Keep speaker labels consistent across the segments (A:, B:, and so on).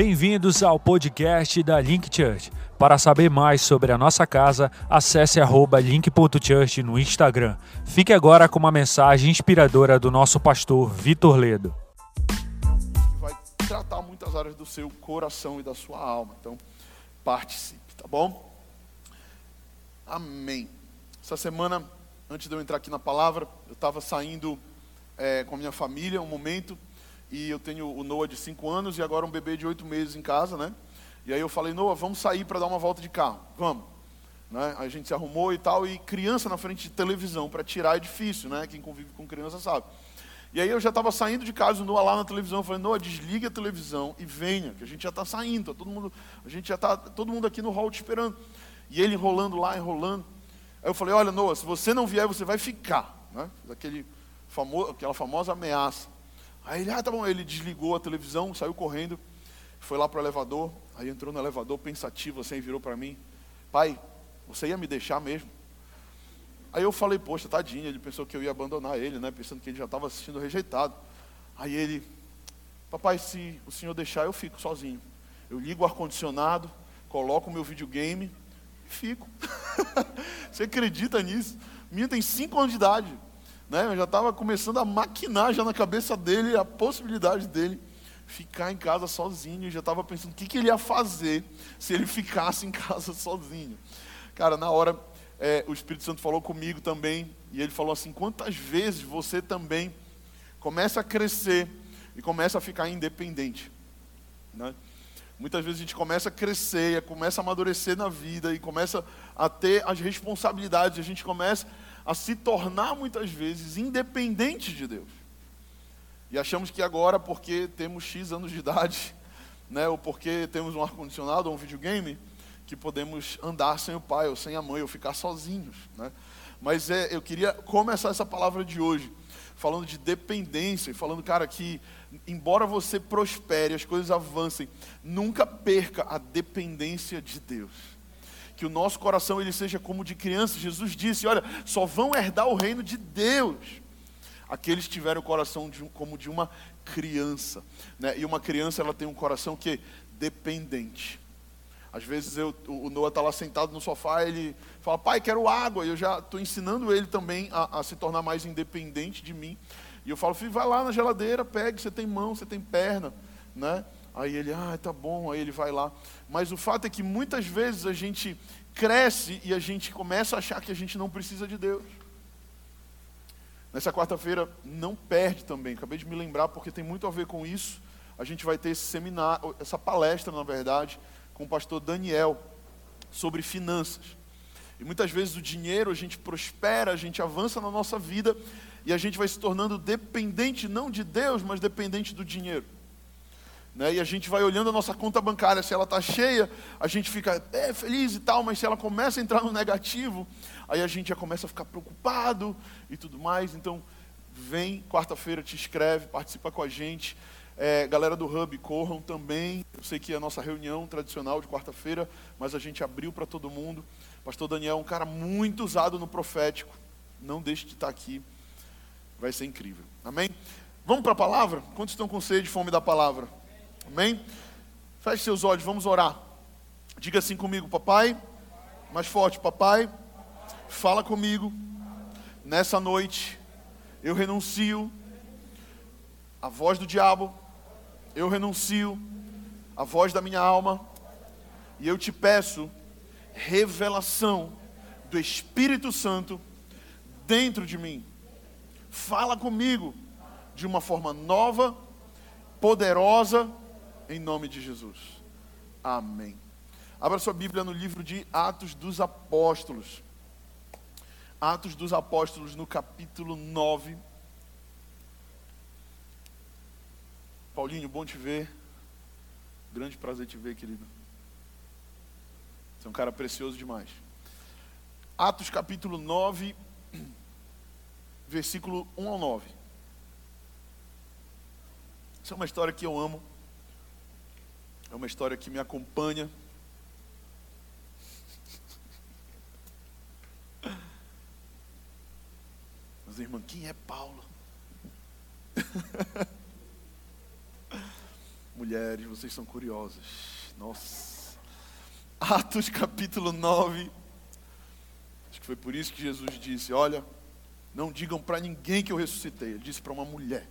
A: Bem-vindos ao podcast da Link Church. Para saber mais sobre a nossa casa, acesse link.church no Instagram. Fique agora com uma mensagem inspiradora do nosso pastor Vitor Ledo.
B: Vai tratar muitas áreas do seu coração e da sua alma. Então, participe, tá bom? Amém. Essa semana, antes de eu entrar aqui na palavra, eu estava saindo é, com a minha família um momento e eu tenho o Noah de 5 anos e agora um bebê de 8 meses em casa, né? E aí eu falei, Noah, vamos sair para dar uma volta de carro. Vamos. Né? A gente se arrumou e tal, e criança na frente de televisão para tirar é difícil, né? Quem convive com criança sabe. E aí eu já estava saindo de casa, o Noah lá na televisão, eu falei, Noah, desliga a televisão e venha, que a gente já está saindo, tá todo mundo, a gente já está todo mundo aqui no hall te esperando. E ele enrolando lá, enrolando. Aí eu falei, olha, Noah, se você não vier, você vai ficar. Né? Aquele famoso, aquela famosa ameaça. Aí ele, ah, tá bom. Ele desligou a televisão, saiu correndo, foi lá para o elevador. Aí entrou no elevador pensativo assim, virou para mim: Pai, você ia me deixar mesmo? Aí eu falei: Poxa, tadinho. Ele pensou que eu ia abandonar ele, né? Pensando que ele já estava assistindo rejeitado. Aí ele: Papai, se o senhor deixar, eu fico sozinho. Eu ligo o ar-condicionado, coloco o meu videogame e fico. você acredita nisso? Minha tem 5 anos de idade. Né? Eu já estava começando a maquinar já na cabeça dele a possibilidade dele ficar em casa sozinho. Eu já estava pensando o que, que ele ia fazer se ele ficasse em casa sozinho. Cara, na hora é, o Espírito Santo falou comigo também e ele falou assim: quantas vezes você também começa a crescer e começa a ficar independente, né? Muitas vezes a gente começa a crescer, começa a amadurecer na vida e começa a ter as responsabilidades, a gente começa a se tornar muitas vezes independentes de Deus. E achamos que agora, porque temos X anos de idade, né, ou porque temos um ar-condicionado ou um videogame, que podemos andar sem o pai ou sem a mãe, ou ficar sozinhos. Né? Mas é, eu queria começar essa palavra de hoje falando de dependência, e falando, cara, que embora você prospere, as coisas avancem, nunca perca a dependência de Deus que o nosso coração ele seja como de criança. Jesus disse: Olha, só vão herdar o reino de Deus aqueles que tiverem o coração de, como de uma criança. Né? E uma criança ela tem um coração que é dependente. Às vezes eu, o Noah está lá sentado no sofá, ele fala, pai, quero água. E eu já estou ensinando ele também a, a, se tornar mais independente de mim. E eu falo, filho, vai lá na geladeira, pegue, você tem mão, você tem perna. Né? Aí ele, ah, tá bom, aí ele vai lá. Mas o fato é que muitas vezes a gente cresce e a gente começa a achar que a gente não precisa de Deus. Nessa quarta-feira, não perde também, acabei de me lembrar porque tem muito a ver com isso. A gente vai ter esse seminário, essa palestra, na verdade, com o pastor Daniel sobre finanças. E muitas vezes o dinheiro, a gente prospera, a gente avança na nossa vida e a gente vai se tornando dependente não de Deus, mas dependente do dinheiro. Né? E a gente vai olhando a nossa conta bancária, se ela está cheia, a gente fica é, feliz e tal, mas se ela começa a entrar no negativo, aí a gente já começa a ficar preocupado e tudo mais. Então, vem quarta-feira, te inscreve, participa com a gente. É, galera do Hub, corram também. Eu sei que é a nossa reunião tradicional de quarta-feira, mas a gente abriu para todo mundo. Pastor Daniel é um cara muito usado no profético. Não deixe de estar aqui. Vai ser incrível. Amém? Vamos para a palavra? Quantos estão com sede e fome da palavra? Amém? Feche seus olhos, vamos orar. Diga assim comigo, papai. Mais forte, papai. Fala comigo. Nessa noite, eu renuncio à voz do diabo. Eu renuncio à voz da minha alma. E eu te peço revelação do Espírito Santo dentro de mim. Fala comigo de uma forma nova, poderosa em nome de Jesus. Amém. Abra sua Bíblia no livro de Atos dos Apóstolos. Atos dos Apóstolos, no capítulo 9. Paulinho, bom te ver. Grande prazer te ver, querido. Você é um cara precioso demais. Atos capítulo 9, versículo 1 ao 9. Essa é uma história que eu amo. É uma história que me acompanha. Mas irmã, quem é Paulo? Mulheres. vocês são curiosas. Nossa. Atos capítulo 9. Acho que foi por isso que Jesus disse: Olha, não digam para ninguém que eu ressuscitei. Ele disse para uma mulher.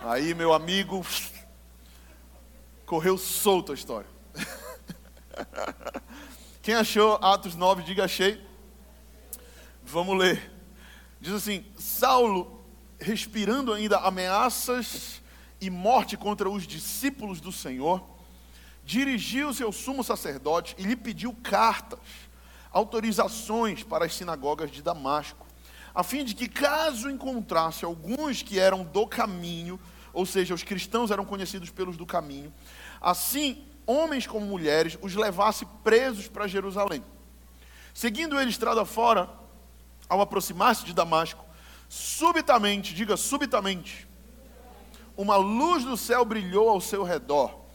B: Aí, meu amigo, correu solto a história. Quem achou Atos 9, diga achei. Vamos ler. Diz assim: Saulo, respirando ainda ameaças e morte contra os discípulos do Senhor, dirigiu-se ao sumo sacerdote e lhe pediu cartas, autorizações para as sinagogas de Damasco, a fim de que, caso encontrasse alguns que eram do caminho, ou seja, os cristãos eram conhecidos pelos do caminho, assim, homens como mulheres, os levasse presos para Jerusalém. Seguindo ele estrada fora, ao aproximar-se de Damasco, subitamente, diga subitamente, uma luz do céu brilhou ao seu redor,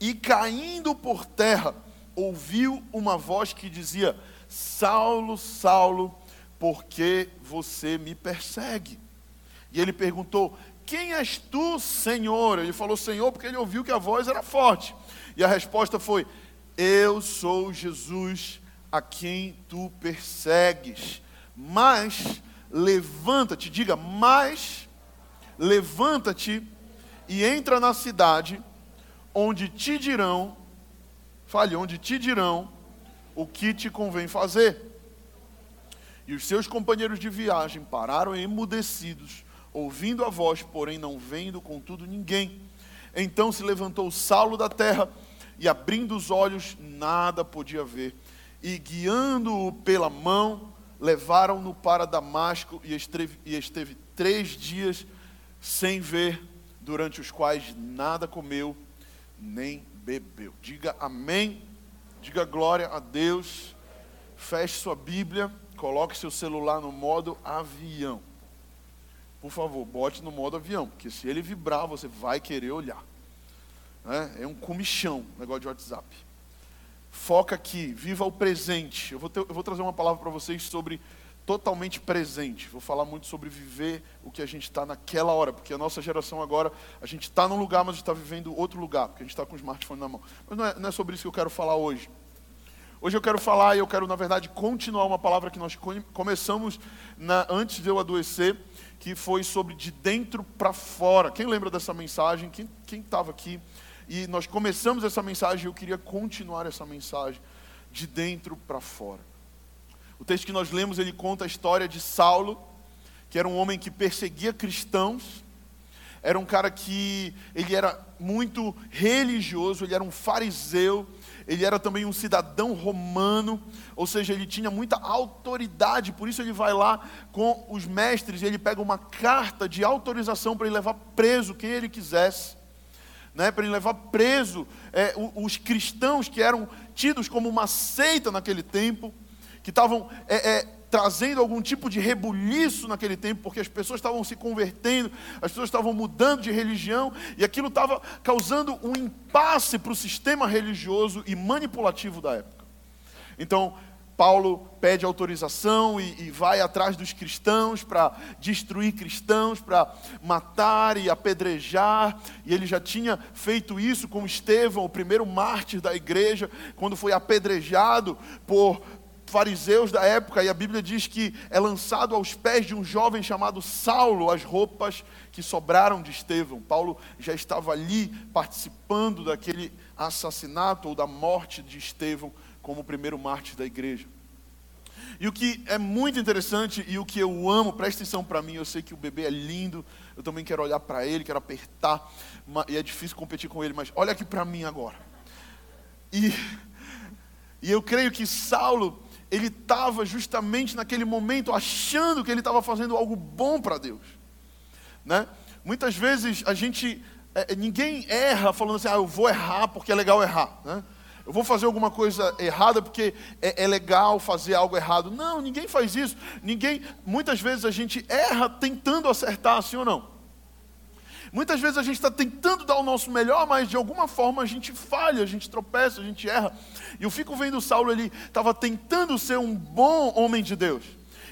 B: e caindo por terra, ouviu uma voz que dizia: Saulo, Saulo, por que você me persegue? E ele perguntou: Quem és tu, Senhor? Ele falou: Senhor, porque ele ouviu que a voz era forte. E a resposta foi: Eu sou Jesus a quem tu persegues. Mas levanta-te, diga, mas levanta-te e entra na cidade, onde te dirão, fale, onde te dirão o que te convém fazer. E os seus companheiros de viagem pararam emudecidos, ouvindo a voz, porém não vendo, contudo, ninguém. Então se levantou Saulo da terra e, abrindo os olhos, nada podia ver. E guiando-o pela mão, levaram-no para Damasco e esteve, e esteve três dias sem ver durante os quais nada comeu nem bebeu. Diga amém, diga glória a Deus, feche sua Bíblia, coloque seu celular no modo avião. Por favor, bote no modo avião, porque se ele vibrar, você vai querer olhar. É, é um comichão, negócio de WhatsApp. Foca aqui, viva o presente. Eu vou, ter, eu vou trazer uma palavra para vocês sobre totalmente presente. Vou falar muito sobre viver o que a gente está naquela hora, porque a nossa geração agora, a gente está num lugar, mas está vivendo outro lugar, porque a gente está com o smartphone na mão. Mas não é, não é sobre isso que eu quero falar hoje. Hoje eu quero falar e eu quero, na verdade, continuar uma palavra que nós começamos na, antes de eu adoecer, que foi sobre de dentro para fora. Quem lembra dessa mensagem? Quem estava aqui? E nós começamos essa mensagem e eu queria continuar essa mensagem de dentro para fora. O texto que nós lemos, ele conta a história de Saulo, que era um homem que perseguia cristãos, era um cara que ele era muito religioso, ele era um fariseu, ele era também um cidadão romano, ou seja, ele tinha muita autoridade, por isso ele vai lá com os mestres e ele pega uma carta de autorização para ele levar preso quem ele quisesse, né, para ele levar preso é, os cristãos que eram tidos como uma seita naquele tempo que estavam é, é, trazendo algum tipo de rebuliço naquele tempo, porque as pessoas estavam se convertendo, as pessoas estavam mudando de religião, e aquilo estava causando um impasse para o sistema religioso e manipulativo da época. Então, Paulo pede autorização e, e, vai atrás dos cristãos para destruir cristãos, para matar e apedrejar. E ele já tinha feito isso com Estevão, o primeiro mártir da igreja, quando foi apedrejado por fariseus da época, e a Bíblia diz que é lançado aos pés de um jovem chamado Saulo as roupas que sobraram de Estevão. Paulo já estava ali participando daquele assassinato ou da morte de Estevão como primeiro mártir da igreja. E o que é muito interessante e o que eu amo, presta atenção para mim, eu sei que o bebê é lindo, eu também quero olhar para ele, quero apertar, e é difícil competir com ele, mas olha aqui para mim agora. E, e eu creio que Saulo, ele estava justamente naquele momento achando que ele estava fazendo algo bom para Deus. Né? Muitas vezes a gente, é, ninguém erra falando assim, ah, eu vou errar porque é legal errar. Né? Eu vou fazer alguma coisa errada porque é, é, legal fazer algo errado. Não, ninguém faz isso. Ninguém. Muitas vezes a gente erra tentando acertar, sim ou não? Muitas vezes a gente está tentando dar o nosso melhor, mas de alguma forma a gente falha, a gente tropeça, a gente erra. E eu fico vendo Saulo, ele estava tentando ser um bom homem de Deus.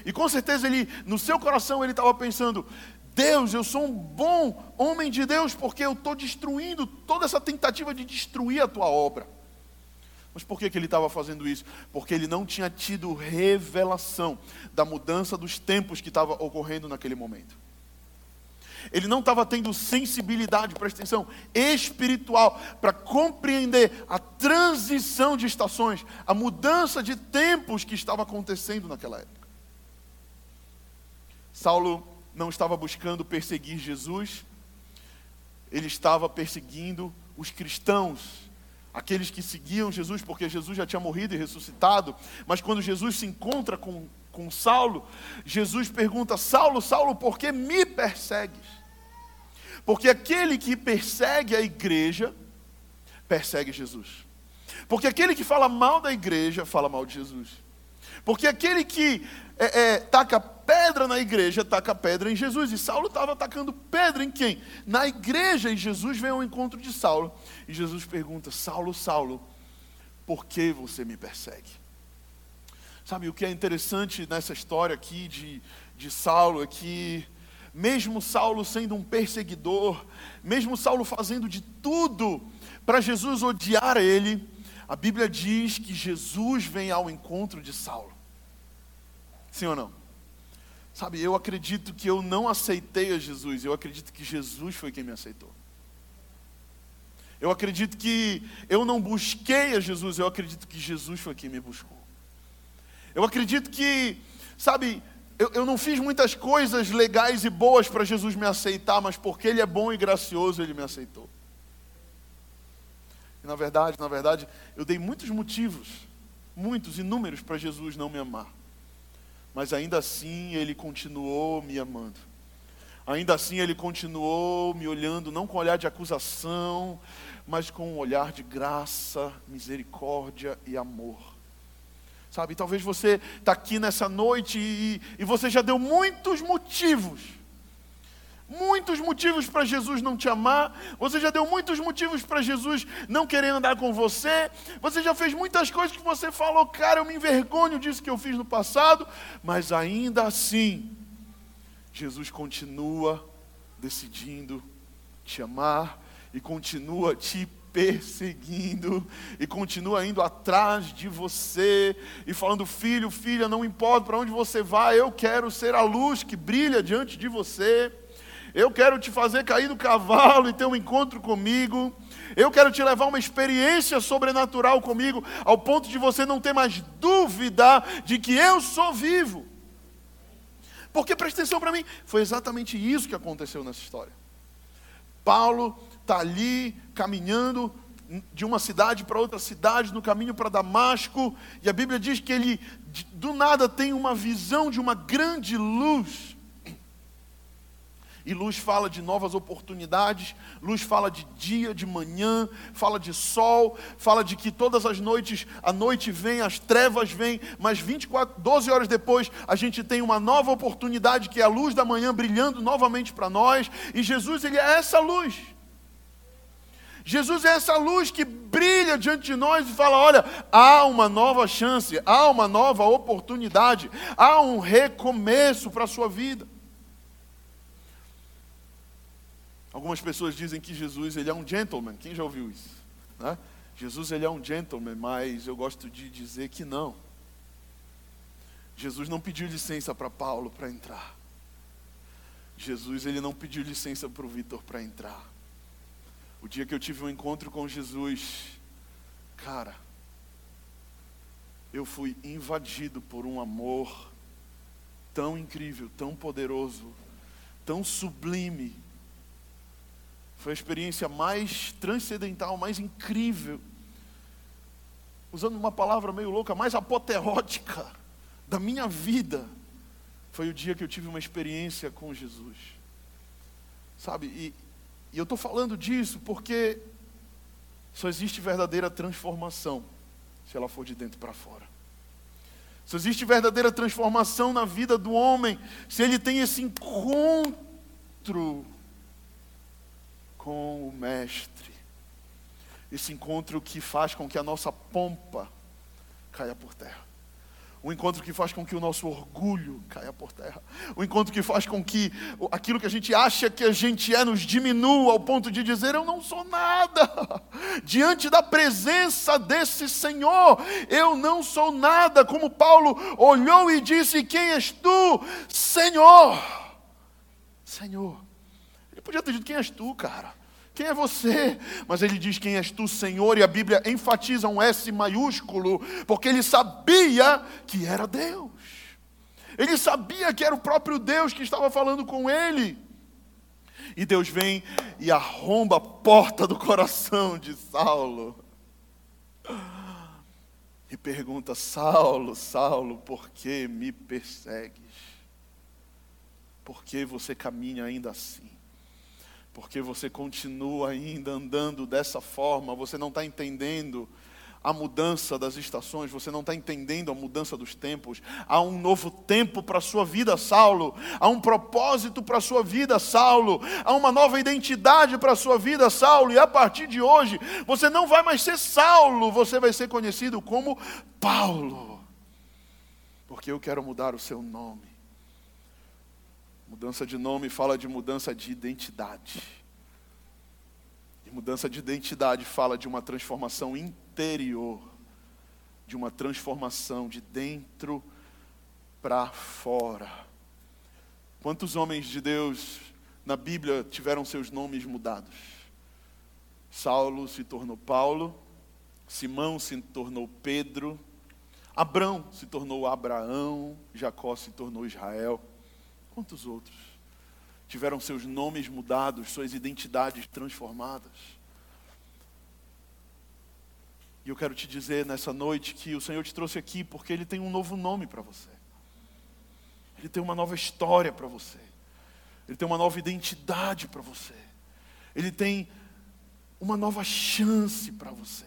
B: E com certeza ele, no seu coração, ele estava pensando: Deus, eu sou um bom homem de Deus, porque eu estou destruindo toda essa tentativa de destruir a tua obra. Mas por que, que ele estava fazendo isso? Porque ele não tinha tido revelação da mudança dos tempos que estava ocorrendo naquele momento. Ele não estava tendo sensibilidade, presta atenção, espiritual, para compreender a transição de estações, a mudança de tempos que estava acontecendo naquela época. Saulo não estava buscando perseguir Jesus, ele estava perseguindo os cristãos aqueles que seguiam Jesus, porque Jesus já tinha morrido e ressuscitado, mas quando Jesus se encontra com, com Saulo, Jesus pergunta: Saulo, Saulo, por que me persegues? Porque aquele que persegue a igreja, persegue Jesus. Porque aquele que fala mal da igreja, fala mal de Jesus. Porque aquele que é, é, taca pedra na igreja, taca pedra em Jesus. E Saulo estava atacando pedra em quem? Na igreja. E Jesus vem ao encontro de Saulo. E Jesus pergunta: Saulo, Saulo, por que você me persegue? Sabe o que é interessante nessa história aqui de, de Saulo é que, mesmo Saulo sendo um perseguidor, mesmo Saulo fazendo de tudo para Jesus odiar ele, a Bíblia diz que Jesus vem ao encontro de Saulo. Sim ou não? Sabe, eu acredito que eu não aceitei a Jesus, eu acredito que Jesus foi quem me aceitou. Eu acredito que eu não busquei a Jesus, eu acredito que Jesus foi quem me buscou. Eu acredito que, sabe, eu, eu não fiz muitas coisas legais e boas para Jesus me aceitar, mas porque Ele é bom e gracioso, Ele me aceitou. E na verdade, na verdade, eu dei muitos motivos, muitos, inúmeros, para Jesus não me amar mas ainda assim ele continuou me amando. Ainda assim ele continuou me olhando, não com olhar de acusação, mas com um olhar de graça, misericórdia e amor. Sabe, talvez você está aqui nessa noite e, e você já deu muitos motivos muitos motivos para Jesus não te amar, você já deu muitos motivos para Jesus não querer andar com você, você já fez muitas coisas que você falou, cara, eu me envergonho disso que eu fiz no passado, mas ainda assim, Jesus continua decidindo te amar e continua te perseguindo e continua indo atrás de você e falando: Filho, filha, não importa para onde você vai, eu quero ser a luz que brilha diante de você. Eu quero te fazer cair do cavalo e ter um encontro comigo. Eu quero te levar uma experiência sobrenatural comigo, ao ponto de você não ter mais dúvida de que eu sou vivo. Porque presta atenção para mim, foi exatamente isso que aconteceu nessa história. Paulo está ali caminhando de uma cidade para outra cidade, no caminho para Damasco, e a Bíblia diz que ele do nada tem uma visão de uma grande luz. E luz fala de novas oportunidades, luz fala de dia, de manhã, fala de sol, fala de que todas as noites a noite vem, as trevas vêm, mas 24, 12 horas depois a gente tem uma nova oportunidade que é a luz da manhã brilhando novamente para nós, e Jesus ele é essa luz. Jesus é essa luz que brilha diante de nós e fala: olha, há uma nova chance, há uma nova oportunidade, há um recomeço para a sua vida. Algumas pessoas dizem que Jesus ele é um gentleman. Quem já ouviu isso? Né? Jesus ele é um gentleman, mas eu gosto de dizer que não. Jesus não pediu licença para Paulo para entrar. Jesus ele não pediu licença para o Vitor para entrar. O dia que eu tive um encontro com Jesus, cara, eu fui invadido por um amor tão incrível, tão poderoso, tão sublime, foi a experiência mais transcendental, mais incrível. Usando uma palavra meio louca, mais apoteótica da minha vida. Foi o dia que eu tive uma experiência com Jesus. Sabe, e, e eu estou falando disso porque só existe verdadeira transformação se ela for de dentro para fora. Só existe verdadeira transformação na vida do homem se ele tem esse encontro com o Mestre. Esse encontro que faz com que a nossa pompa caia por terra. O encontro que faz com que o nosso orgulho caia por terra. O encontro que faz com que aquilo que a gente acha que a gente é nos diminua ao ponto de dizer eu não sou nada. Diante da presença desse Senhor, eu não sou nada. Como Paulo olhou e disse: Quem és tu, Senhor? Senhor. Ele podia ter dito: Quem és tu, cara? Quem é você? Mas ele diz: Quem és tu, Senhor? E a Bíblia enfatiza um S maiúsculo, porque ele sabia que era Deus. Ele sabia que era o próprio Deus que estava falando com ele. E Deus vem e arromba a porta do coração de Saulo. E pergunta: Saulo, Saulo, por que me persegues? Por que você caminha ainda assim? Porque você continua ainda andando dessa forma, você não está entendendo a mudança das estações, você não está entendendo a mudança dos tempos. Há um novo tempo para a sua vida, Saulo. Há um propósito para a sua vida, Saulo. Há uma nova identidade para a sua vida, Saulo. E a partir de hoje, você não vai mais ser Saulo, você vai ser conhecido como Paulo. Porque eu quero mudar o seu nome. Mudança de nome fala de mudança de identidade. E mudança de identidade fala de uma transformação interior, de uma transformação de dentro para fora. Quantos homens de Deus na Bíblia tiveram seus nomes mudados? Saulo se tornou Paulo, Simão se tornou Pedro, Abrão se tornou Abraão, Jacó se tornou Israel. Quantos outros tiveram seus nomes mudados, suas identidades transformadas? E eu quero te dizer nessa noite que o Senhor te trouxe aqui porque Ele tem um novo nome para você. Ele tem uma nova história para você. Ele tem uma nova identidade para você. Ele tem uma nova chance para você.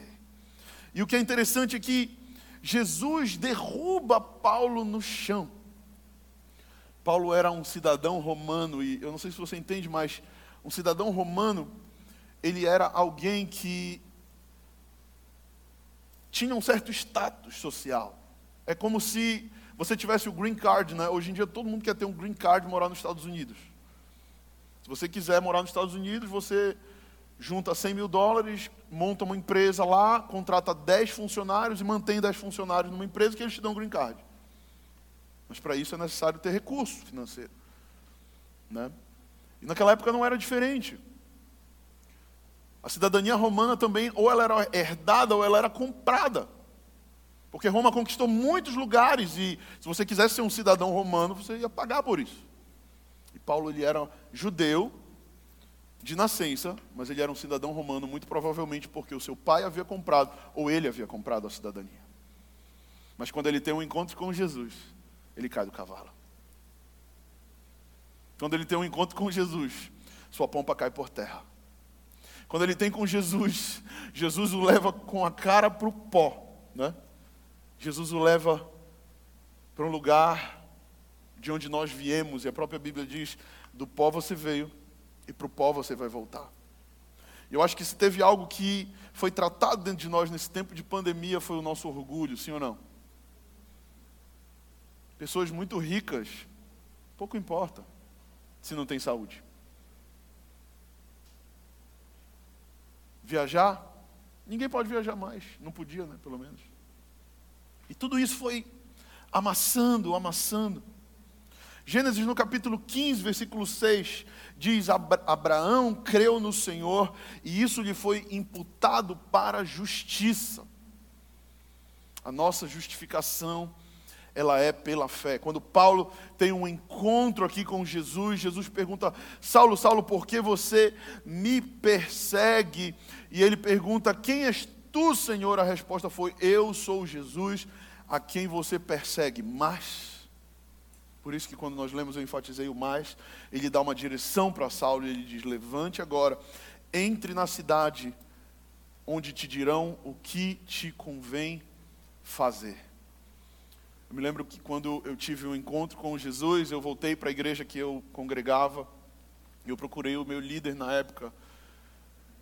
B: E o que é interessante é que Jesus derruba Paulo no chão. Paulo era um cidadão romano, e eu não sei se você entende, mas um cidadão romano, ele era alguém que tinha um certo status social. É como se você tivesse o green card, né? Hoje em dia todo mundo quer ter um green card e morar nos Estados Unidos. Se você quiser morar nos Estados Unidos, você junta 100 mil dólares, monta uma empresa lá, contrata 10 funcionários e mantém 10 funcionários numa empresa que eles te dão um green card. Mas para isso é necessário ter recurso financeiro. Né? E naquela época não era diferente. A cidadania romana também, ou ela era herdada ou ela era comprada. Porque Roma conquistou muitos lugares e se você quisesse ser um cidadão romano, você ia pagar por isso. E Paulo ele era judeu de nascença, mas ele era um cidadão romano muito provavelmente porque o seu pai havia comprado ou ele havia comprado a cidadania. Mas quando ele tem um encontro com Jesus, ele cai do cavalo. Quando ele tem um encontro com Jesus, sua pompa cai por terra. Quando ele tem com Jesus, Jesus o leva com a cara para o pó. Né? Jesus o leva para um lugar de onde nós viemos, e a própria Bíblia diz: do pó você veio e para o pó você vai voltar. Eu acho que se teve algo que foi tratado dentro de nós nesse tempo de pandemia foi o nosso orgulho, sim ou não? Pessoas muito ricas, pouco importa se não tem saúde. Viajar, ninguém pode viajar mais, não podia, né, pelo menos. E tudo isso foi amassando, amassando. Gênesis no capítulo 15, versículo 6, diz: Abraão creu no Senhor e isso lhe foi imputado para justiça. A nossa justificação ela é pela fé. Quando Paulo tem um encontro aqui com Jesus, Jesus pergunta: Saulo, Saulo, por que você me persegue? E ele pergunta: Quem és tu, Senhor? A resposta foi: Eu sou Jesus, a quem você persegue. Mas, por isso que quando nós lemos, eu enfatizei o mais, ele dá uma direção para Saulo e ele diz: Levante agora, entre na cidade, onde te dirão o que te convém fazer. Eu me lembro que quando eu tive um encontro com Jesus, eu voltei para a igreja que eu congregava, e eu procurei o meu líder na época,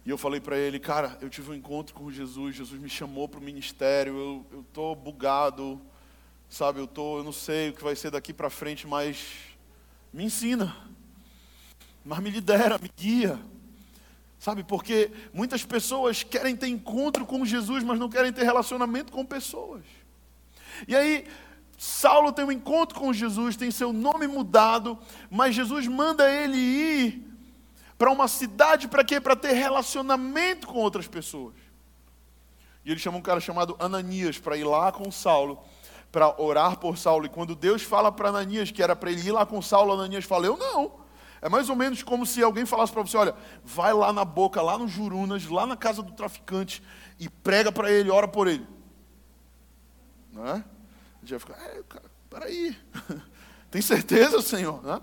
B: e eu falei para ele, cara, eu tive um encontro com Jesus, Jesus me chamou para o ministério, eu estou bugado, Sabe, eu tô, eu não sei o que vai ser daqui para frente, mas me ensina. Mas me lidera, me guia. Sabe, porque muitas pessoas querem ter encontro com Jesus, mas não querem ter relacionamento com pessoas. E aí, Saulo tem um encontro com Jesus, tem seu nome mudado, mas Jesus manda ele ir para uma cidade para quê? Para ter relacionamento com outras pessoas. E ele chama um cara chamado Ananias para ir lá com Saulo, para orar por Saulo. E quando Deus fala para Ananias que era para ele ir lá com Saulo, Ananias fala: Eu não. É mais ou menos como se alguém falasse para você: Olha, vai lá na boca, lá no Jurunas, lá na casa do traficante e prega para ele, ora por ele. Não é? A gente vai ficar: É, cara, peraí. Tem certeza, Senhor? Né?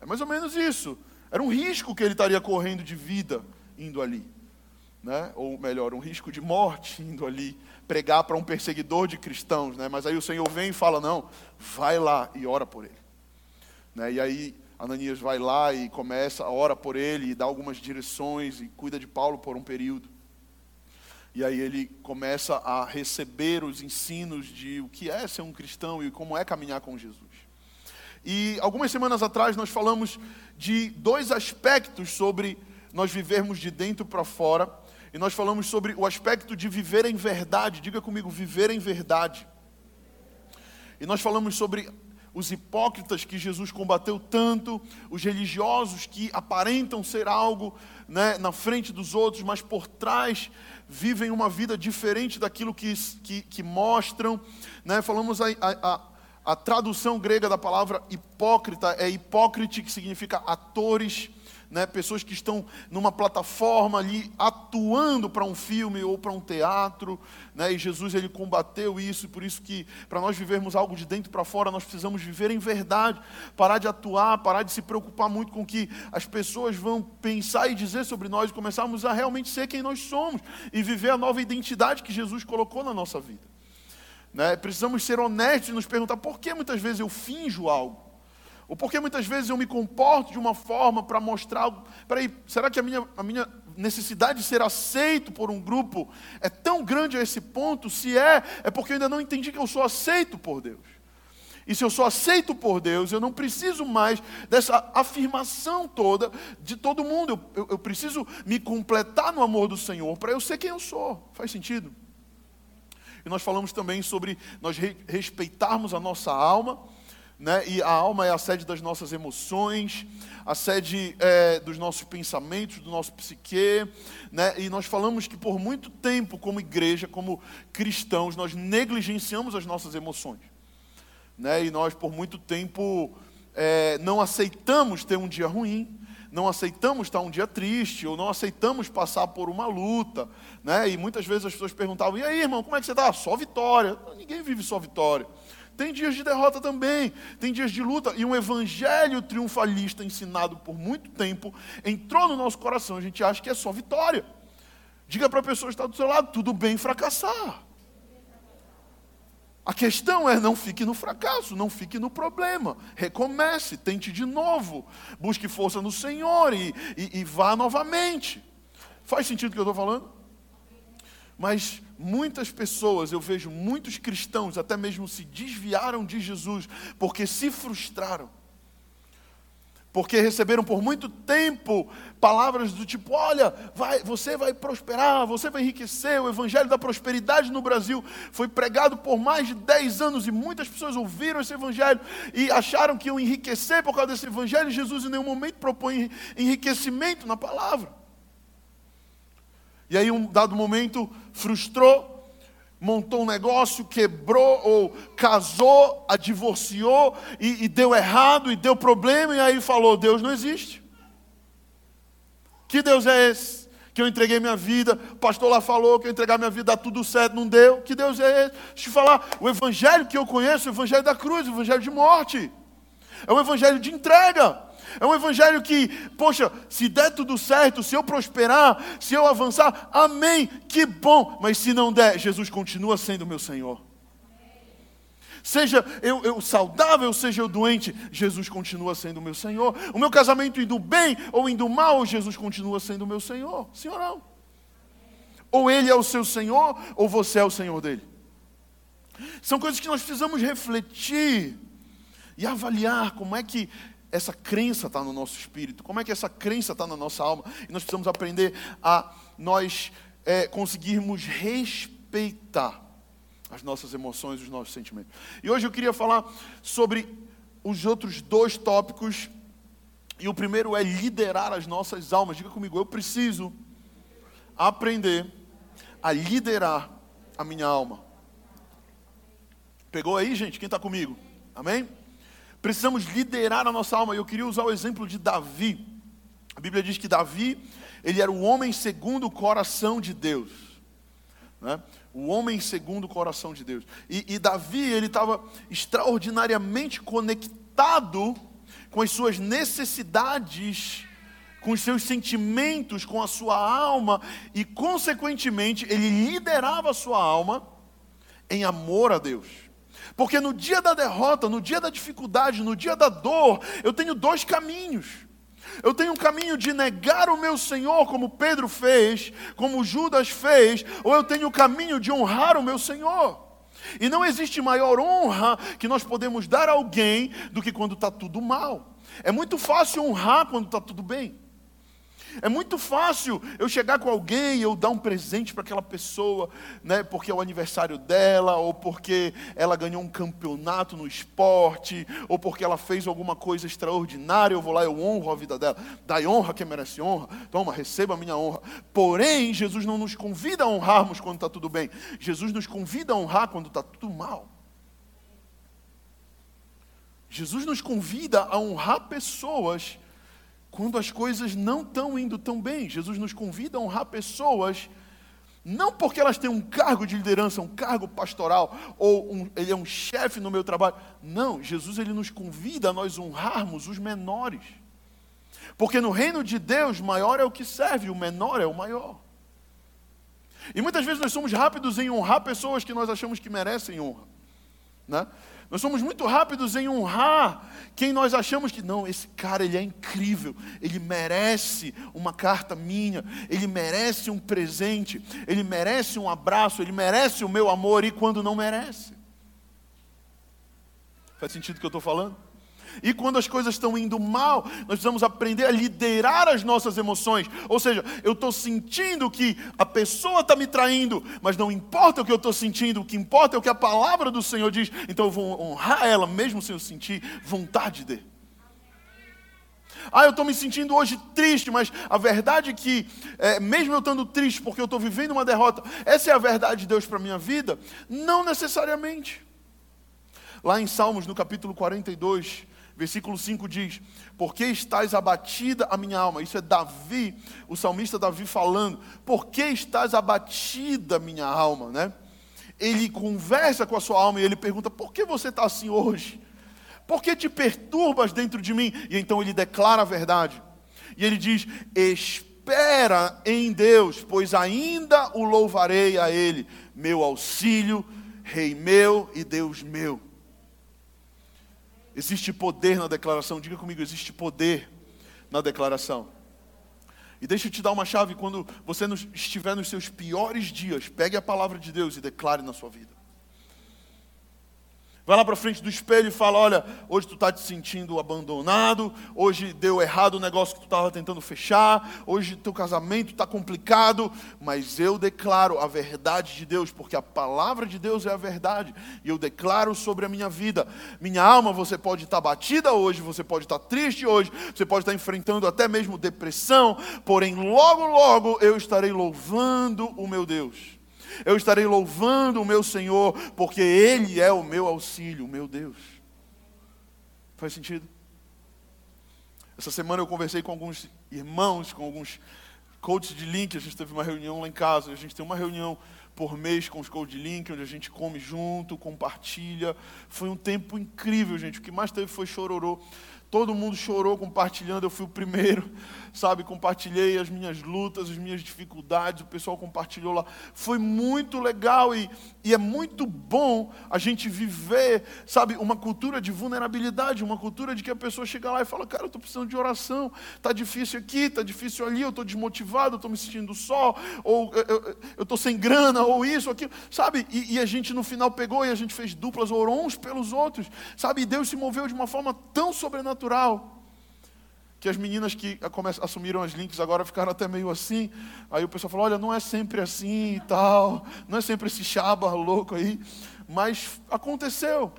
B: É mais ou menos isso. Era um risco que ele estaria correndo de vida indo ali. Né? Ou melhor, um risco de morte indo ali pregar para um perseguidor de cristãos. Né? Mas aí o Senhor vem e fala: não, vai lá e ora por ele. Né? E aí Ananias vai lá e começa, a ora por ele e dá algumas direções e cuida de Paulo por um período. E aí ele começa a receber os ensinos de o que é ser um cristão e como é caminhar com Jesus. E algumas semanas atrás nós falamos de dois aspectos sobre nós vivermos de dentro para fora. E nós falamos sobre o aspecto de viver em verdade. Diga comigo, viver em verdade. E nós falamos sobre os hipócritas que Jesus combateu tanto, os religiosos que aparentam ser algo né, na frente dos outros, mas por trás vivem uma vida diferente daquilo que, que, que mostram. Né? Falamos a, a, a tradução grega da palavra hipócrita é hipócrite, que significa atores, né? pessoas que estão numa plataforma ali atuando para um filme ou para um teatro, né? e Jesus ele combateu isso, por isso que para nós vivermos algo de dentro para fora, nós precisamos viver em verdade, parar de atuar, parar de se preocupar muito com o que as pessoas vão pensar e dizer sobre nós, e começarmos a realmente ser quem nós somos, e viver a nova identidade que Jesus colocou na nossa vida. Né? Precisamos ser honestos e nos perguntar por que muitas vezes eu finjo algo. Ou por que muitas vezes eu me comporto de uma forma para mostrar algo. Peraí, será que a minha, a minha necessidade de ser aceito por um grupo é tão grande a esse ponto? Se é, é porque eu ainda não entendi que eu sou aceito por Deus. E se eu sou aceito por Deus, eu não preciso mais dessa afirmação toda de todo mundo. Eu, eu, eu preciso me completar no amor do Senhor para eu ser quem eu sou. Faz sentido? E nós falamos também sobre nós respeitarmos a nossa alma, né? e a alma é a sede das nossas emoções, a sede é, dos nossos pensamentos, do nosso psique. Né? E nós falamos que por muito tempo, como igreja, como cristãos, nós negligenciamos as nossas emoções. Né? E nós, por muito tempo, é, não aceitamos ter um dia ruim, não aceitamos estar um dia triste, ou não aceitamos passar por uma luta, né? E muitas vezes as pessoas perguntavam: e aí, irmão, como é que você está? Só vitória. Ninguém vive só vitória. Tem dias de derrota também, tem dias de luta. E um evangelho triunfalista ensinado por muito tempo entrou no nosso coração. A gente acha que é só vitória. Diga para a pessoa que está do seu lado: tudo bem fracassar. A questão é não fique no fracasso, não fique no problema. Recomece, tente de novo. Busque força no Senhor e, e, e vá novamente. Faz sentido o que eu estou falando? Mas muitas pessoas, eu vejo muitos cristãos até mesmo se desviaram de Jesus porque se frustraram porque receberam por muito tempo palavras do tipo: olha, vai, você vai prosperar, você vai enriquecer. O evangelho da prosperidade no Brasil foi pregado por mais de 10 anos e muitas pessoas ouviram esse evangelho e acharam que iam enriquecer por causa desse evangelho. Jesus em nenhum momento propõe enriquecimento na palavra. E aí, um dado momento, frustrou, montou um negócio, quebrou ou casou, a divorciou e, e, deu errado e deu problema, e aí falou: Deus não existe. Que Deus é esse? Que eu entreguei minha vida, o pastor lá falou que eu entregar minha vida, dá tudo certo, não deu. Que Deus é esse? Deixa eu te falar, o evangelho que eu conheço, o evangelho da cruz, o evangelho de morte. É um evangelho de entrega. É um evangelho que, poxa, se der tudo certo, se eu prosperar, se eu avançar, amém, que bom. Mas se não der, Jesus continua sendo meu Senhor. Seja eu, eu saudável, seja eu doente, Jesus continua sendo meu Senhor. O meu casamento indo bem ou indo mal, Jesus continua sendo meu Senhor. Senhor não. Ou Ele é o seu Senhor, ou você é o Senhor dele. São coisas que nós precisamos refletir e avaliar como é que essa crença está no nosso espírito, como é que essa crença está na nossa alma. E nós precisamos aprender a nós é, conseguirmos respeitar as nossas emoções, os nossos sentimentos. E hoje eu queria falar sobre os outros dois tópicos. E o primeiro é liderar as nossas almas. Diga comigo, eu preciso aprender a liderar a minha alma. Pegou aí, gente? Quem está comigo? Amém? Precisamos liderar a nossa alma. E eu queria usar o exemplo de Davi. A Bíblia diz que Davi, ele era o homem segundo o coração de Deus. Né? O homem segundo o coração de Deus. E, e Davi, ele estava extraordinariamente conectado com as suas necessidades, com os seus sentimentos, com a sua alma, e consequentemente ele liderava a sua alma em amor a Deus. Porque no dia da derrota, no dia da dificuldade, no dia da dor, eu tenho dois caminhos. Eu tenho um caminho de negar o meu Senhor, como Pedro fez, como Judas fez, ou eu tenho o caminho de honrar o meu Senhor. E não existe maior honra que nós podemos dar a alguém do que quando está tudo mal. É muito fácil honrar quando está tudo bem. É muito fácil eu chegar com alguém e eu dar um presente para aquela pessoa, né, porque é o aniversário dela, ou porque ela ganhou um campeonato no esporte, ou porque ela fez alguma coisa extraordinária, eu vou lá, eu honro a vida dela. Dai honra quem merece honra. Toma, receba a minha honra. Porém, Jesus não nos convida a honrarmos quando está tudo bem. Jesus nos convida a honrar quando está tudo mal. Jesus nos convida a honrar pessoas quando as coisas não estão indo tão bem. Jesus nos convida a honrar pessoas, não porque elas têm um cargo de liderança, um cargo pastoral, ou um, ele é um chefe no meu trabalho. Não, Jesus ele nos convida a nós honrarmos os menores. Porque no reino de Deus, maior é o que serve, o menor é o maior. E muitas vezes nós somos rápidos em honrar pessoas que nós achamos que merecem honra. Né? Nós somos muito rápidos em honrar quem nós achamos que não, esse cara ele é incrível, ele merece uma carta minha, ele merece um presente, ele merece um abraço, ele merece o meu amor e quando não merece. Faz sentido o que eu estou falando? E quando as coisas estão indo mal, nós precisamos aprender a liderar as nossas emoções. Ou seja, eu estou sentindo que a pessoa está me traindo, mas não importa o que eu estou sentindo, o que importa é o que a palavra do Senhor diz. Então eu vou honrar ela, mesmo sem eu sentir vontade de. Ah, eu estou me sentindo hoje triste, mas a verdade é que, é, mesmo eu estando triste porque eu estou vivendo uma derrota, essa é a verdade de Deus para a minha vida? Não necessariamente. Lá em Salmos, no capítulo 42, Versículo 5 diz: Por que estás abatida a minha alma? Isso é Davi, o salmista Davi falando. Por que estás abatida minha alma, né? Ele conversa com a sua alma e ele pergunta: Por que você está assim hoje? Por que te perturbas dentro de mim? E então ele declara a verdade. E ele diz: Espera em Deus, pois ainda o louvarei a Ele, meu auxílio, Rei meu e Deus meu. Existe poder na declaração. Diga comigo, existe poder na declaração. E deixa eu te dar uma chave: quando você estiver nos seus piores dias, pegue a palavra de Deus e declare na sua vida. Vai lá para frente do espelho e fala: Olha, hoje tu está te sentindo abandonado, hoje deu errado o negócio que tu estava tentando fechar, hoje teu casamento está complicado, mas eu declaro a verdade de Deus, porque a palavra de Deus é a verdade, e eu declaro sobre a minha vida. Minha alma, você pode estar tá batida hoje, você pode estar tá triste hoje, você pode estar tá enfrentando até mesmo depressão, porém, logo, logo eu estarei louvando o meu Deus. Eu estarei louvando o meu Senhor, porque Ele é o meu auxílio, o meu Deus. Faz sentido? Essa semana eu conversei com alguns irmãos, com alguns coaches de link. A gente teve uma reunião lá em casa. A gente tem uma reunião por mês com os coaches de link, onde a gente come junto, compartilha. Foi um tempo incrível, gente. O que mais teve foi chororô. Todo mundo chorou compartilhando, eu fui o primeiro, sabe? Compartilhei as minhas lutas, as minhas dificuldades, o pessoal compartilhou lá. Foi muito legal e, e é muito bom a gente viver, sabe, uma cultura de vulnerabilidade, uma cultura de que a pessoa chega lá e fala: Cara, eu estou precisando de oração, está difícil aqui, está difícil ali, eu estou desmotivado, eu estou me sentindo só, ou eu estou sem grana, ou isso, ou aquilo, sabe? E, e a gente no final pegou e a gente fez duplas, orou uns pelos outros, sabe? E Deus se moveu de uma forma tão sobrenatural natural. Que as meninas que assumiram as links agora ficaram até meio assim. Aí o pessoal falou: olha, não é sempre assim e tal, não é sempre esse chaba louco aí. Mas aconteceu.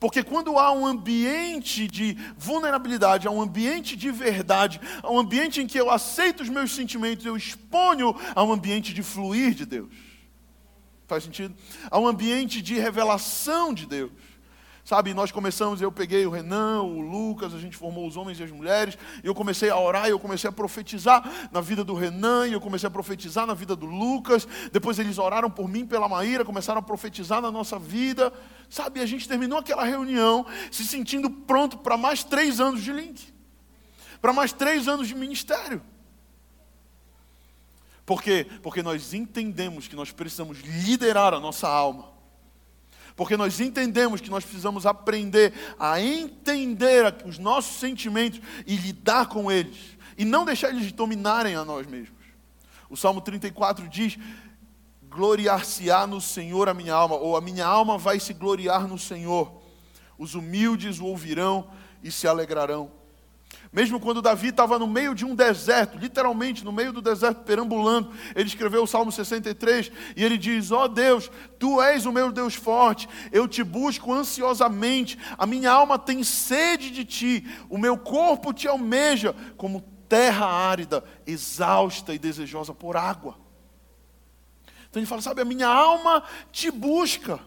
B: Porque quando há um ambiente de vulnerabilidade, há um ambiente de verdade, há um ambiente em que eu aceito os meus sentimentos, eu exponho a um ambiente de fluir de Deus. Faz sentido? Há um ambiente de revelação de Deus. Sabe, nós começamos, eu peguei o Renan, o Lucas, a gente formou os homens e as mulheres, e eu comecei a orar, e eu comecei a profetizar na vida do Renan, e eu comecei a profetizar na vida do Lucas. Depois eles oraram por mim, pela Maíra, começaram a profetizar na nossa vida. Sabe, a gente terminou aquela reunião se sentindo pronto para mais três anos de link, para mais três anos de ministério. Por quê? Porque nós entendemos que nós precisamos liderar a nossa alma porque nós entendemos que nós precisamos aprender a entender os nossos sentimentos e lidar com eles, e não deixar eles dominarem a nós mesmos. O Salmo 34 diz: Gloriar-se-á no Senhor a minha alma, ou a minha alma vai se gloriar no Senhor. Os humildes o ouvirão e se alegrarão. Mesmo quando Davi estava no meio de um deserto, literalmente no meio do deserto, perambulando, ele escreveu o Salmo 63 e ele diz: Ó oh Deus, tu és o meu Deus forte, eu te busco ansiosamente, a minha alma tem sede de ti, o meu corpo te almeja como terra árida, exausta e desejosa por água. Então ele fala: Sabe, a minha alma te busca.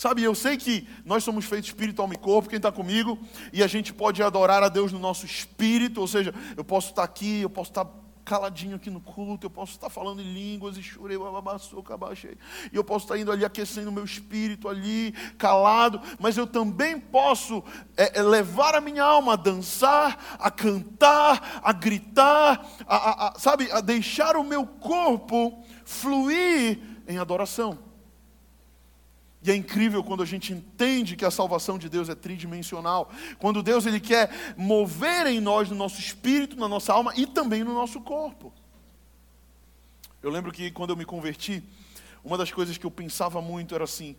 B: Sabe, eu sei que nós somos feitos espírito, alma e corpo, quem está comigo, e a gente pode adorar a Deus no nosso espírito, ou seja, eu posso estar aqui, eu posso estar caladinho aqui no culto, eu posso estar falando em línguas e chorei, baixei, e eu posso estar indo ali aquecendo o meu espírito ali, calado, mas eu também posso é, é, levar a minha alma a dançar, a cantar, a gritar, a, a, a, sabe, a deixar o meu corpo fluir em adoração. E é incrível quando a gente entende que a salvação de Deus é tridimensional. Quando Deus ele quer mover em nós, no nosso espírito, na nossa alma e também no nosso corpo. Eu lembro que quando eu me converti, uma das coisas que eu pensava muito era assim: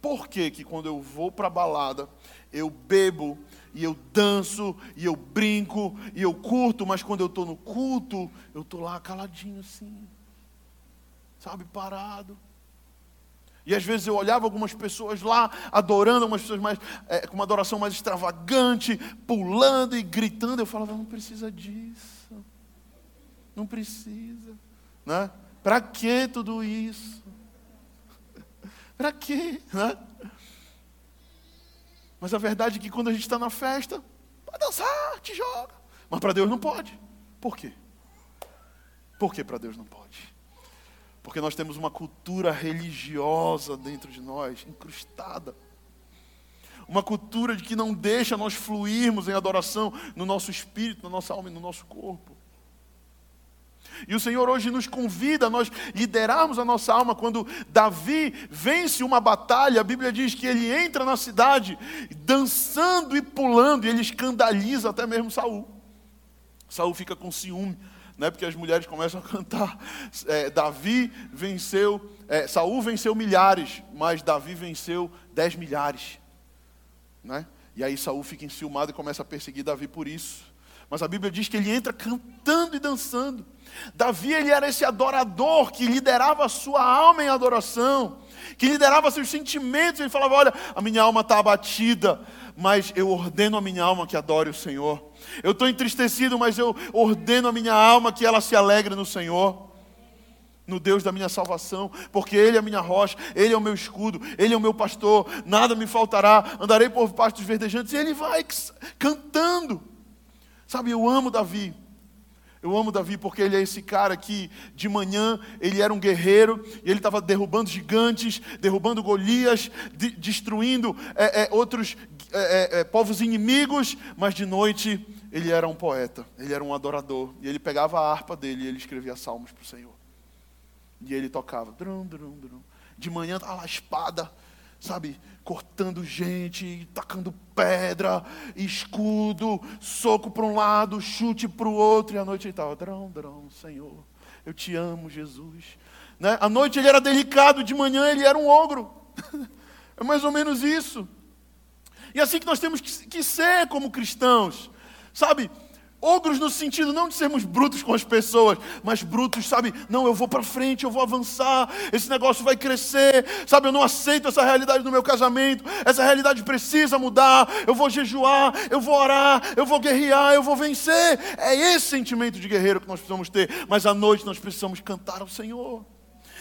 B: por que, que quando eu vou para a balada, eu bebo e eu danço e eu brinco e eu curto, mas quando eu estou no culto, eu estou lá caladinho assim, sabe, parado. E às vezes eu olhava algumas pessoas lá, adorando, algumas pessoas mais, é, com uma adoração mais extravagante, pulando e gritando. Eu falava, não precisa disso. Não precisa. Né? Para que tudo isso? Para quê? Né? Mas a verdade é que quando a gente está na festa, para dançar, te joga. Mas para Deus não pode. Por quê? Por que para Deus não pode? Porque nós temos uma cultura religiosa dentro de nós, incrustada. Uma cultura de que não deixa nós fluirmos em adoração no nosso espírito, na nossa alma e no nosso corpo. E o Senhor hoje nos convida a nós liderarmos a nossa alma. Quando Davi vence uma batalha, a Bíblia diz que ele entra na cidade dançando e pulando, e ele escandaliza até mesmo Saul. Saul fica com ciúme né? porque as mulheres começam a cantar. É, Davi venceu, é, Saul venceu milhares, mas Davi venceu dez milhares. Né? E aí Saul fica enciumado e começa a perseguir Davi por isso. Mas a Bíblia diz que ele entra cantando e dançando. Davi ele era esse adorador que liderava a sua alma em adoração, que liderava seus sentimentos. Ele falava: Olha, a minha alma está abatida, mas eu ordeno a minha alma que adore o Senhor. Eu estou entristecido, mas eu ordeno a minha alma que ela se alegre no Senhor, no Deus da minha salvação, porque Ele é a minha rocha, Ele é o meu escudo, Ele é o meu pastor, nada me faltará, andarei por pastos verdejantes, e Ele vai cantando. Sabe, eu amo Davi. Eu amo Davi porque ele é esse cara que de manhã ele era um guerreiro e ele estava derrubando gigantes, derrubando Golias, de, destruindo é, é, outros é, é, é, povos inimigos, mas de noite ele era um poeta, ele era um adorador. E ele pegava a harpa dele e ele escrevia salmos para o Senhor. E ele tocava. Drum, drum, drum. De manhã estava lá a espada, sabe, cortando gente, tacando pedra, escudo, soco para um lado, chute para o outro. E à noite ele estava, drão, drão, Senhor, eu te amo, Jesus. Né? À noite ele era delicado, de manhã ele era um ogro. é mais ou menos isso. E é assim que nós temos que ser como cristãos, sabe? Ogros no sentido não de sermos brutos com as pessoas, mas brutos, sabe? Não, eu vou para frente, eu vou avançar, esse negócio vai crescer, sabe? Eu não aceito essa realidade do meu casamento, essa realidade precisa mudar. Eu vou jejuar, eu vou orar, eu vou guerrear, eu vou vencer. É esse sentimento de guerreiro que nós precisamos ter, mas à noite nós precisamos cantar ao Senhor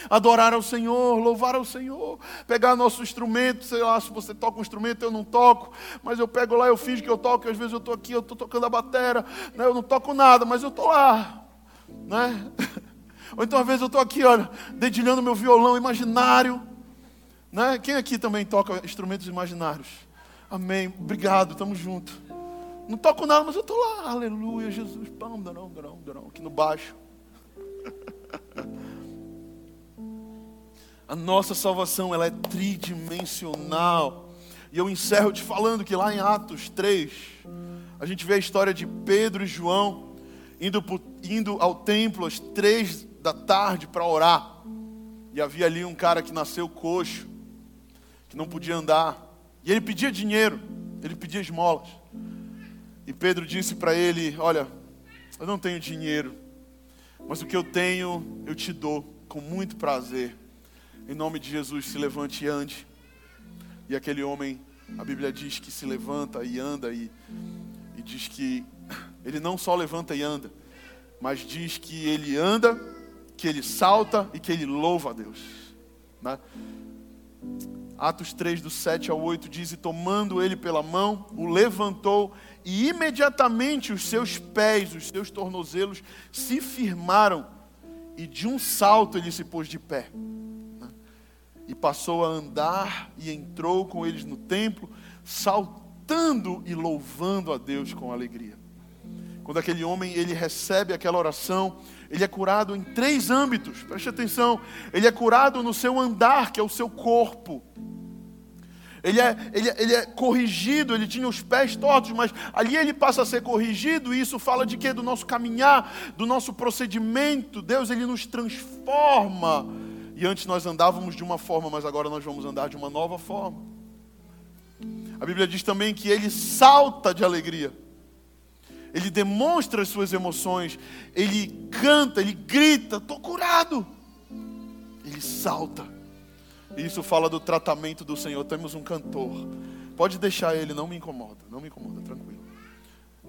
B: adorar ao Senhor, louvar ao Senhor, pegar nosso instrumento, sei lá, se você toca um instrumento, eu não toco, mas eu pego lá, eu fingo que eu toco, às vezes eu estou aqui, eu estou tocando a bateria, né? eu não toco nada, mas eu estou lá, né? Ou então às vezes eu estou aqui, olha, dedilhando meu violão imaginário, né? Quem aqui também toca instrumentos imaginários? Amém, obrigado, estamos juntos. Não toco nada, mas eu estou lá, aleluia, Jesus, pão, darão, darão, darão, aqui no baixo. A nossa salvação ela é tridimensional. E eu encerro te falando que lá em Atos 3, a gente vê a história de Pedro e João indo, indo ao templo às três da tarde para orar. E havia ali um cara que nasceu coxo, que não podia andar. E ele pedia dinheiro, ele pedia esmolas. E Pedro disse para ele: Olha, eu não tenho dinheiro, mas o que eu tenho eu te dou com muito prazer. Em nome de Jesus, se levante e ande. E aquele homem, a Bíblia diz que se levanta e anda, e, e diz que ele não só levanta e anda, mas diz que ele anda, que ele salta e que ele louva a Deus. Né? Atos 3, do 7 ao 8 diz: E tomando ele pela mão, o levantou, e imediatamente os seus pés, os seus tornozelos se firmaram, e de um salto ele se pôs de pé e passou a andar e entrou com eles no templo, saltando e louvando a Deus com alegria. Quando aquele homem ele recebe aquela oração, ele é curado em três âmbitos. Preste atenção, ele é curado no seu andar, que é o seu corpo. Ele é, ele, ele é corrigido, ele tinha os pés tortos, mas ali ele passa a ser corrigido, e isso fala de quê? Do nosso caminhar, do nosso procedimento. Deus ele nos transforma e antes nós andávamos de uma forma, mas agora nós vamos andar de uma nova forma. A Bíblia diz também que ele salta de alegria. Ele demonstra as suas emoções, ele canta, ele grita, estou curado. Ele salta. E isso fala do tratamento do Senhor. Temos um cantor. Pode deixar ele, não me incomoda, não me incomoda, tranquilo.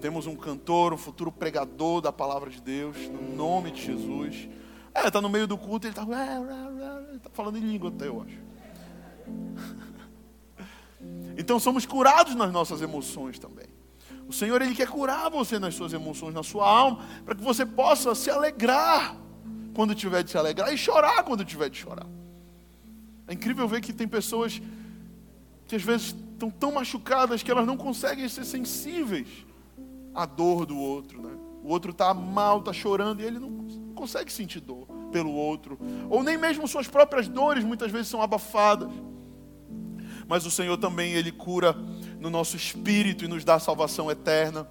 B: Temos um cantor, um futuro pregador da palavra de Deus, no nome de Jesus. É, está no meio do culto, ele está tá falando em língua até, eu acho. Então somos curados nas nossas emoções também. O Senhor, Ele quer curar você nas suas emoções, na sua alma, para que você possa se alegrar quando tiver de se alegrar e chorar quando tiver de chorar. É incrível ver que tem pessoas que às vezes estão tão machucadas que elas não conseguem ser sensíveis à dor do outro. Né? O outro está mal, está chorando e ele não consegue sentir dor pelo outro, ou nem mesmo suas próprias dores muitas vezes são abafadas. Mas o Senhor também ele cura no nosso espírito e nos dá salvação eterna.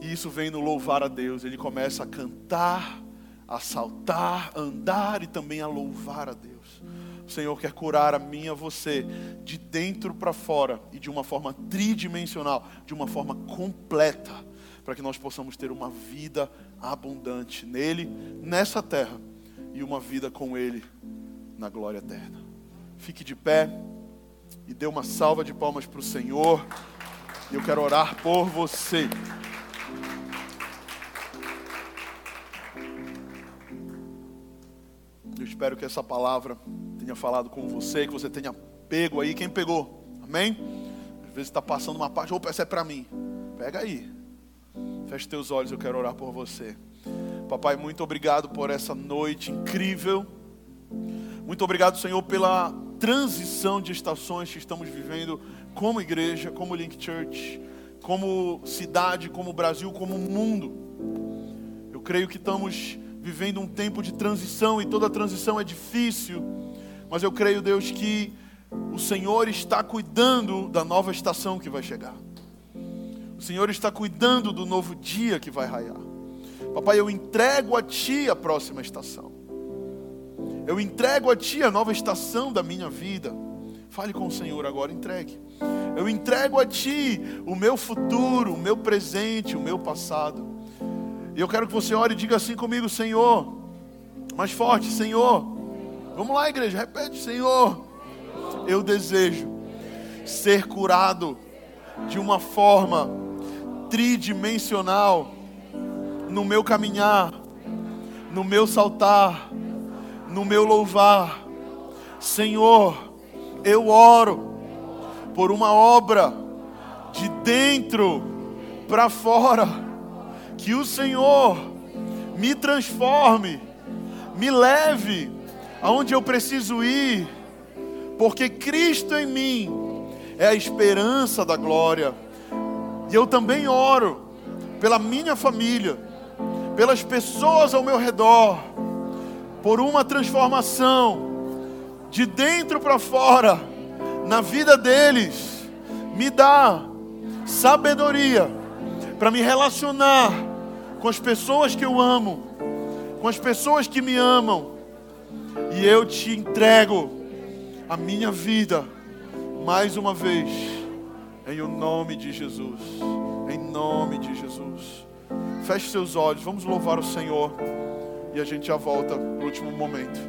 B: E isso vem no louvar a Deus. Ele começa a cantar, a saltar, a andar e também a louvar a Deus. O Senhor quer curar a mim e a você de dentro para fora e de uma forma tridimensional, de uma forma completa para que nós possamos ter uma vida abundante nele, nessa terra, e uma vida com ele na glória eterna. Fique de pé e dê uma salva de palmas para o Senhor. Eu quero orar por você. Eu espero que essa palavra tenha falado com você, que você tenha pego aí. Quem pegou? Amém? Às vezes está passando uma parte, opa, essa é para mim. Pega aí. Feche teus olhos, eu quero orar por você. Papai, muito obrigado por essa noite incrível. Muito obrigado, Senhor, pela transição de estações que estamos vivendo como igreja, como Link Church, como cidade, como Brasil, como mundo. Eu creio que estamos vivendo um tempo de transição e toda transição é difícil, mas eu creio, Deus, que o Senhor está cuidando da nova estação que vai chegar. O Senhor está cuidando do novo dia que vai raiar. Papai, eu entrego a Ti a próxima estação. Eu entrego a Ti a nova estação da minha vida. Fale com o Senhor agora, entregue. Eu entrego a Ti o meu futuro, o meu presente, o meu passado. E eu quero que você ore e diga assim comigo, Senhor. Mais forte, Senhor. Vamos lá, igreja, repete, Senhor. Eu desejo ser curado de uma forma tridimensional no meu caminhar, no meu saltar, no meu louvar. Senhor, eu oro por uma obra de dentro para fora, que o Senhor me transforme, me leve aonde eu preciso ir, porque Cristo em mim é a esperança da glória. E eu também oro pela minha família, pelas pessoas ao meu redor, por uma transformação de dentro para fora na vida deles. Me dá sabedoria para me relacionar com as pessoas que eu amo, com as pessoas que me amam. E eu te entrego a minha vida mais uma vez em o nome de Jesus. Em nome de Jesus. Feche seus olhos, vamos louvar o Senhor. E a gente já volta no último momento.